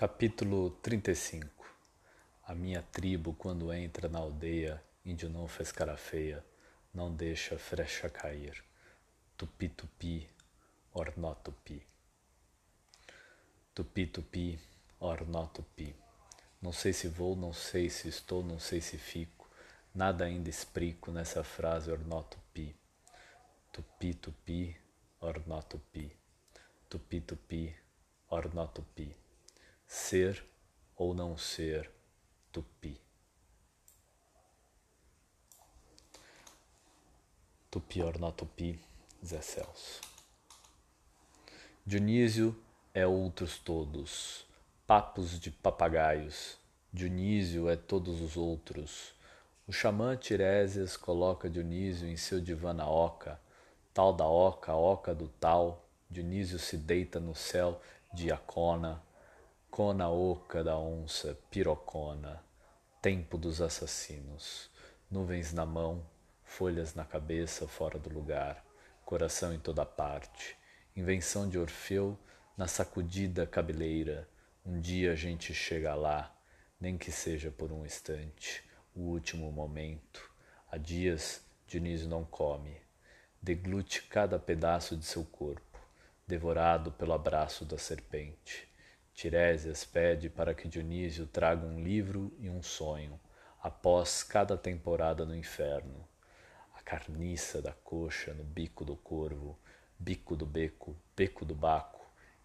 Capítulo 35 A minha tribo, quando entra na aldeia, índio não fez cara feia, não deixa frecha cair. Tupi-tupi, ornotupi. Tupi-tupi, ornotupi. Não sei se vou, não sei se estou, não sei se fico. Nada ainda explico nessa frase ornotupi. Tupi-tupi, ornotupi. Tupi-tupi, ornotupi ser ou não ser tupi. Tupi or not tupi, Zé Celso. Dionísio é outros todos, papos de papagaios. Dionísio é todos os outros. O xamã Tiresias coloca Dionísio em seu divã na oca, tal da oca, oca do tal. Dionísio se deita no céu de Acona, Cona oca da onça, pirocona, tempo dos assassinos, nuvens na mão, folhas na cabeça fora do lugar, coração em toda parte, invenção de Orfeu na sacudida cabeleira. Um dia a gente chega lá, nem que seja por um instante, o último momento. Há dias Dionísio não come, deglute cada pedaço de seu corpo, devorado pelo abraço da serpente Tiresias pede para que Dionísio traga um livro e um sonho após cada temporada no inferno. A carniça da coxa no bico do corvo, bico do beco, beco do baco.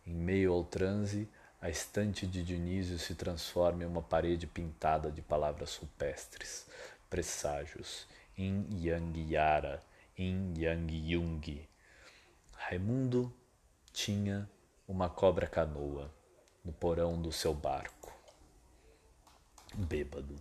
Em meio ao transe, a estante de Dionísio se transforma em uma parede pintada de palavras rupestres, presságios, in yang yara, in yang yung. Raimundo tinha uma cobra canoa no porão do seu barco, bêbado.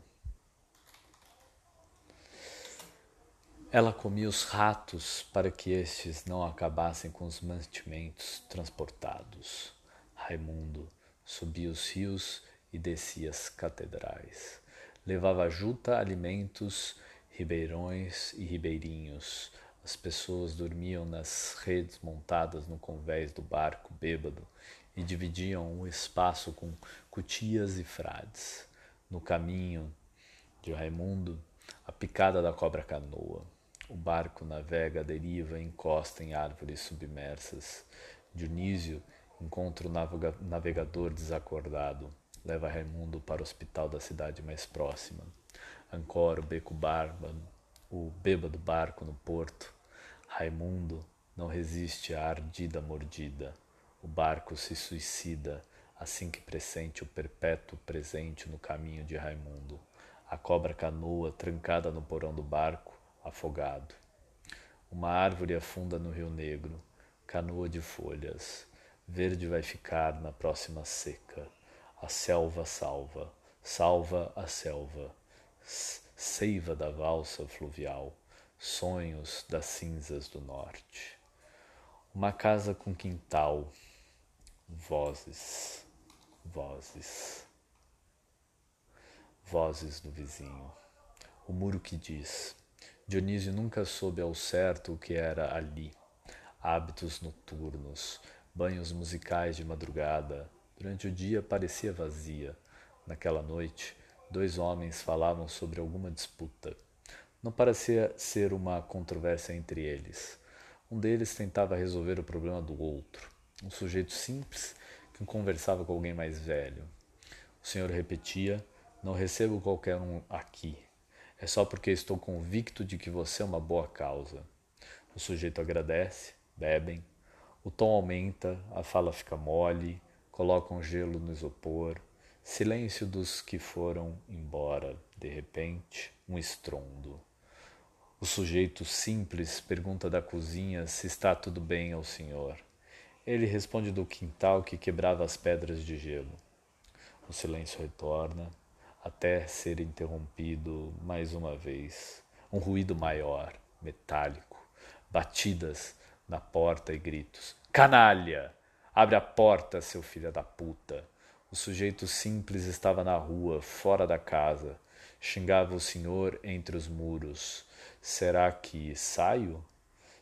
Ela comia os ratos para que estes não acabassem com os mantimentos transportados. Raimundo subia os rios e descia as catedrais. Levava juta, alimentos, ribeirões e ribeirinhos. As pessoas dormiam nas redes montadas no convés do barco bêbado e dividiam o espaço com cutias e frades. No caminho de Raimundo, a picada da cobra canoa. O barco navega deriva encosta em árvores submersas. Dionísio encontra o navegador desacordado. Leva Raimundo para o hospital da cidade mais próxima. Ancora o beco barba, o bêbado barco no porto. Raimundo não resiste à ardida mordida. O barco se suicida assim que pressente o perpétuo presente no caminho de Raimundo. A cobra canoa trancada no porão do barco, afogado. Uma árvore afunda no Rio Negro, canoa de folhas. Verde vai ficar na próxima seca. A selva salva, salva a selva. Seiva da valsa fluvial, sonhos das cinzas do norte. Uma casa com quintal, Vozes, vozes, vozes do vizinho. O muro que diz. Dionísio nunca soube ao certo o que era ali. Hábitos noturnos, banhos musicais de madrugada. Durante o dia parecia vazia. Naquela noite, dois homens falavam sobre alguma disputa. Não parecia ser uma controvérsia entre eles. Um deles tentava resolver o problema do outro um sujeito simples que conversava com alguém mais velho. O senhor repetia: Não recebo qualquer um aqui. É só porque estou convicto de que você é uma boa causa. O sujeito agradece, bebem. O tom aumenta, a fala fica mole, colocam gelo no isopor. Silêncio dos que foram embora. De repente, um estrondo. O sujeito simples pergunta da cozinha se está tudo bem ao senhor. Ele responde do quintal que quebrava as pedras de gelo. O silêncio retorna, até ser interrompido mais uma vez. Um ruído maior, metálico, batidas na porta e gritos: Canalha! Abre a porta, seu filho da puta! O sujeito simples estava na rua, fora da casa. Xingava o senhor entre os muros. Será que saio?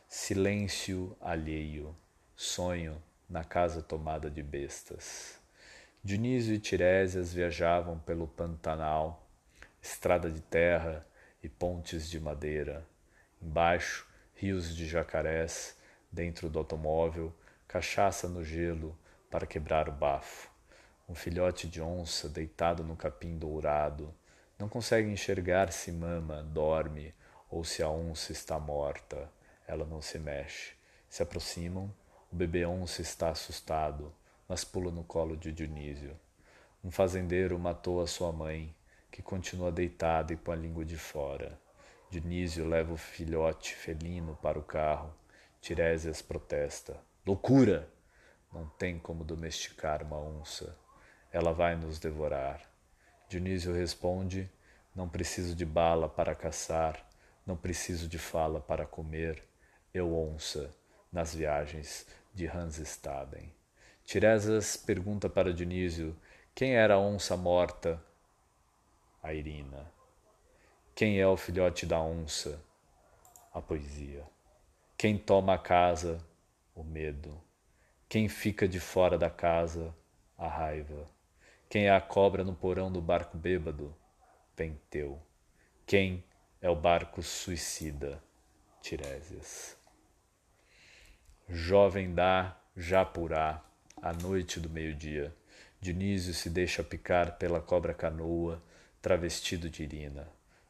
Silêncio alheio sonho na casa tomada de bestas. Dionísio e Tirésias viajavam pelo Pantanal, estrada de terra e pontes de madeira. Embaixo, rios de jacarés, dentro do automóvel, cachaça no gelo para quebrar o bafo. Um filhote de onça deitado no capim dourado. Não consegue enxergar se mama, dorme ou se a onça está morta. Ela não se mexe. Se aproximam. O bebê onça está assustado mas pula no colo de Dionísio. Um fazendeiro matou a sua mãe, que continua deitada e com a língua de fora. Dionísio leva o filhote felino para o carro. Tiresias protesta. Loucura! Não tem como domesticar uma onça. Ela vai nos devorar. Dionísio responde: Não preciso de bala para caçar, não preciso de fala para comer. Eu onça, nas viagens de Hansestaden. Tiresias pergunta para Dionísio quem era a onça morta? A Irina. Quem é o filhote da onça? A poesia. Quem toma a casa? O medo. Quem fica de fora da casa? A raiva. Quem é a cobra no porão do barco bêbado? Penteu. Quem é o barco suicida? Tiresias. Jovem dá, Japurá, à noite do meio-dia. Dionísio se deixa picar pela cobra canoa, travestido de Irina.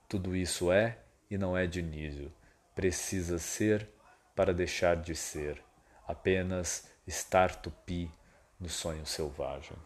Tudo isso é e não é Dionísio. Precisa ser para deixar de ser. Apenas estar tupi no sonho selvagem.